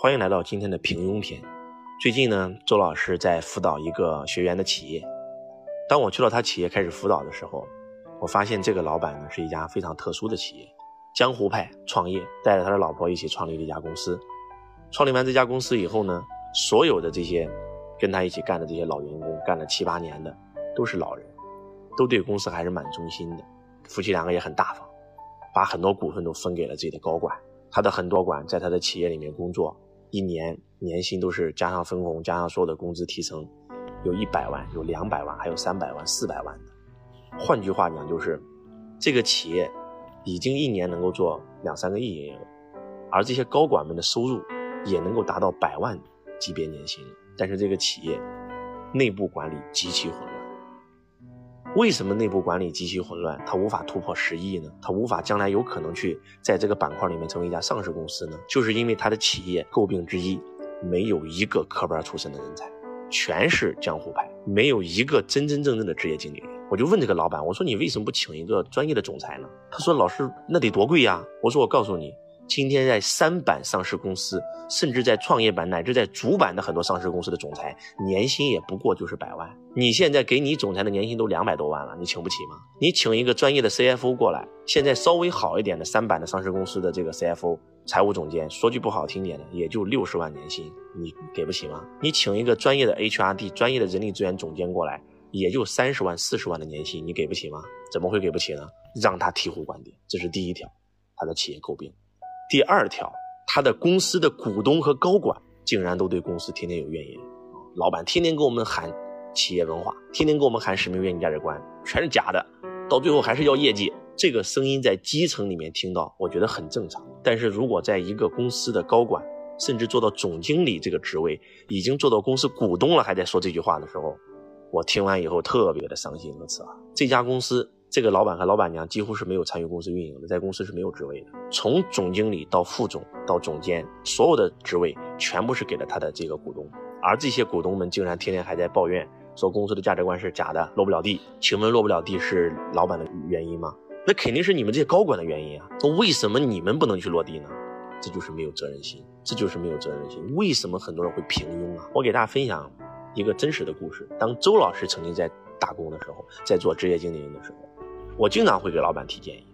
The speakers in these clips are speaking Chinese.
欢迎来到今天的平庸篇。最近呢，周老师在辅导一个学员的企业。当我去到他企业开始辅导的时候，我发现这个老板呢是一家非常特殊的企业，江湖派创业，带着他的老婆一起创立了一家公司。创立完这家公司以后呢，所有的这些跟他一起干的这些老员工，干了七八年的，都是老人，都对公司还是蛮忠心的。夫妻两个也很大方，把很多股份都分给了自己的高管。他的很多管在他的企业里面工作，一年年薪都是加上分红，加上所有的工资提成，有一百万，有两百万，还有三百万、四百万的。换句话讲，就是这个企业已经一年能够做两三个亿营业额，而这些高管们的收入也能够达到百万级别年薪。但是这个企业内部管理极其混乱。为什么内部管理极其混乱？它无法突破十亿呢？它无法将来有可能去在这个板块里面成为一家上市公司呢？就是因为它的企业诟病之一，没有一个科班出身的人才，全是江湖派，没有一个真真正正的职业经理人。我就问这个老板，我说你为什么不请一个专业的总裁呢？他说老师那得多贵呀。我说我告诉你。今天在三板上市公司，甚至在创业板乃至在主板的很多上市公司的总裁，年薪也不过就是百万。你现在给你总裁的年薪都两百多万了，你请不起吗？你请一个专业的 CFO 过来，现在稍微好一点的三板的上市公司的这个 CFO 财务总监，说句不好听点的，也就六十万年薪，你给不起吗？你请一个专业的 HRD 专业的人力资源总监过来，也就三十万四十万的年薪，你给不起吗？怎么会给不起呢？让他醍醐灌顶，这是第一条，他的企业诟病。第二条，他的公司的股东和高管竟然都对公司天天有怨言，老板天天跟我们喊企业文化，天天跟我们喊使命、愿景、价值观，全是假的，到最后还是要业绩。这个声音在基层里面听到，我觉得很正常。但是如果在一个公司的高管，甚至做到总经理这个职位，已经做到公司股东了，还在说这句话的时候，我听完以后特别的伤心和刺耳。这家公司。这个老板和老板娘几乎是没有参与公司运营的，在公司是没有职位的。从总经理到副总到总监，所有的职位全部是给了他的这个股东，而这些股东们竟然天天还在抱怨，说公司的价值观是假的，落不了地。请问落不了地是老板的原因吗？那肯定是你们这些高管的原因啊！那为什么你们不能去落地呢？这就是没有责任心，这就是没有责任心。为什么很多人会平庸啊？我给大家分享一个真实的故事。当周老师曾经在打工的时候，在做职业经理人的时候。我经常会给老板提建议，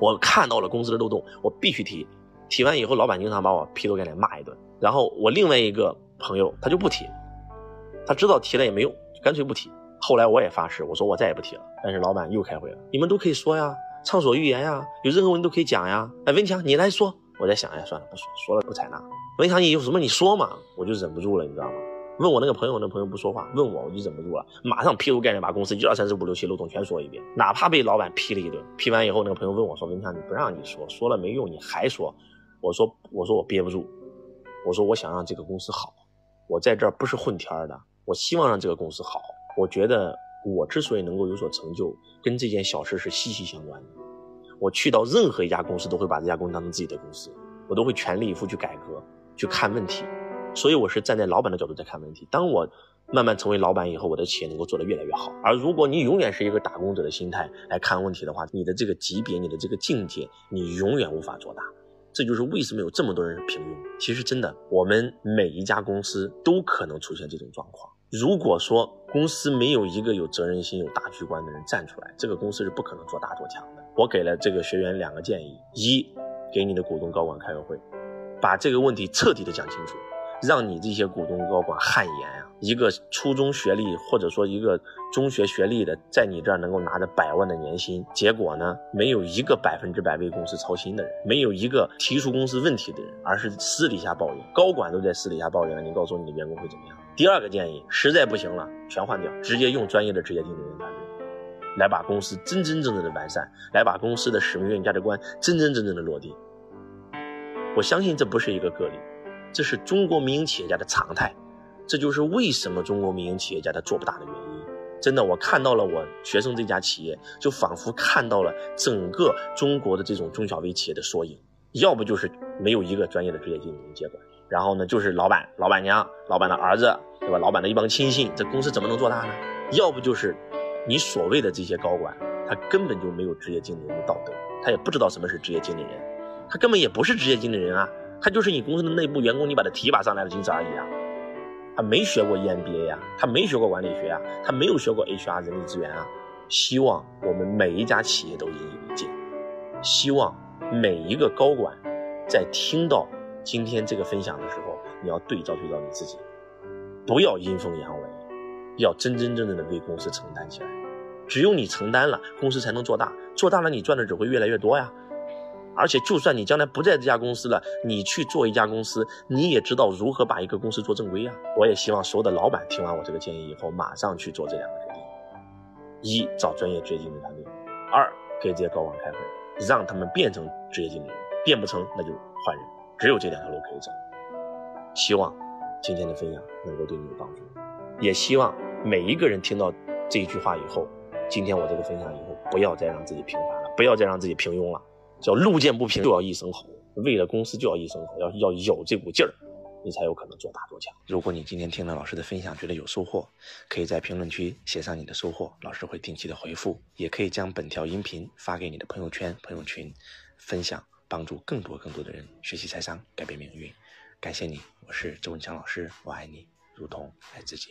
我看到了公司的漏洞，我必须提。提完以后，老板经常把我劈头盖脸骂一顿。然后我另外一个朋友他就不提，他知道提了也没用，干脆不提。后来我也发誓，我说我再也不提了。但是老板又开会了，你们都可以说呀，畅所欲言呀，有任何问题都可以讲呀。哎，文强你来说。我在想，哎，算了，不说，说了不采纳。文强你有什么你说嘛，我就忍不住了，你知道吗？问我那个朋友，那朋友不说话，问我我就忍不住了，马上劈头盖脸把公司一二三四五六七漏洞全说一遍，哪怕被老板批了一顿。批完以后，那个朋友问我说：“文强，你不让你说，说了没用，你还说？”我说：“我说我憋不住，我说我想让这个公司好，我在这儿不是混天儿的，我希望让这个公司好。我觉得我之所以能够有所成就，跟这件小事是息息相关的。我去到任何一家公司，都会把这家公司当成自己的公司，我都会全力以赴去改革，去看问题。”所以我是站在老板的角度在看问题。当我慢慢成为老板以后，我的企业能够做得越来越好。而如果你永远是一个打工者的心态来看问题的话，你的这个级别、你的这个境界，你永远无法做大。这就是为什么有这么多人是平庸。其实真的，我们每一家公司都可能出现这种状况。如果说公司没有一个有责任心、有大局观的人站出来，这个公司是不可能做大做强的。我给了这个学员两个建议：一，给你的股东高管开个会，把这个问题彻底的讲清楚。让你这些股东高管汗颜啊！一个初中学历或者说一个中学学历的，在你这儿能够拿着百万的年薪，结果呢，没有一个百分之百为公司操心的人，没有一个提出公司问题的人，而是私底下抱怨，高管都在私底下抱怨了。你告诉你的员工会怎么样？第二个建议，实在不行了，全换掉，直接用专业的职业经理人团队，来把公司真真正正的完善，来把公司的使命、愿景、价值观真真正正的落地。我相信这不是一个个例。这是中国民营企业家的常态，这就是为什么中国民营企业家他做不大的原因。真的，我看到了我学生这家企业，就仿佛看到了整个中国的这种中小微企业的缩影。要不就是没有一个专业的职业经理人接管，然后呢，就是老板、老板娘、老板的儿子，对吧？老板的一帮亲信，这公司怎么能做大呢？要不就是你所谓的这些高管，他根本就没有职业经理人的道德，他也不知道什么是职业经理人，他根本也不是职业经理人啊。他就是你公司的内部员工，你把他提拔上来的仅此而已啊。他没学过 EMBA 呀，他没学过管理学啊，他没有学过 HR 人力资源啊。希望我们每一家企业都引以为戒，希望每一个高管在听到今天这个分享的时候，你要对照对照你自己，不要阴奉阳违，要真真正正的为公司承担起来。只有你承担了，公司才能做大，做大了你赚的只会越来越多呀。而且，就算你将来不在这家公司了，你去做一家公司，你也知道如何把一个公司做正规呀。我也希望所有的老板听完我这个建议以后，马上去做这两个决定：一，找专业职业经理团队；二，给这些高管开会，让他们变成职业经理人。变不成，那就换人。只有这两条路可以走。希望今天的分享能够对你有帮助，也希望每一个人听到这一句话以后，今天我这个分享以后，不要再让自己平凡了，不要再让自己平庸了。叫路见不平就要一声吼，为了公司就要一声吼，要要有这股劲儿，你才有可能做大做强。如果你今天听了老师的分享，觉得有收获，可以在评论区写上你的收获，老师会定期的回复。也可以将本条音频发给你的朋友圈、朋友群，分享，帮助更多更多的人学习财商，改变命运。感谢你，我是周文强老师，我爱你，如同爱自己。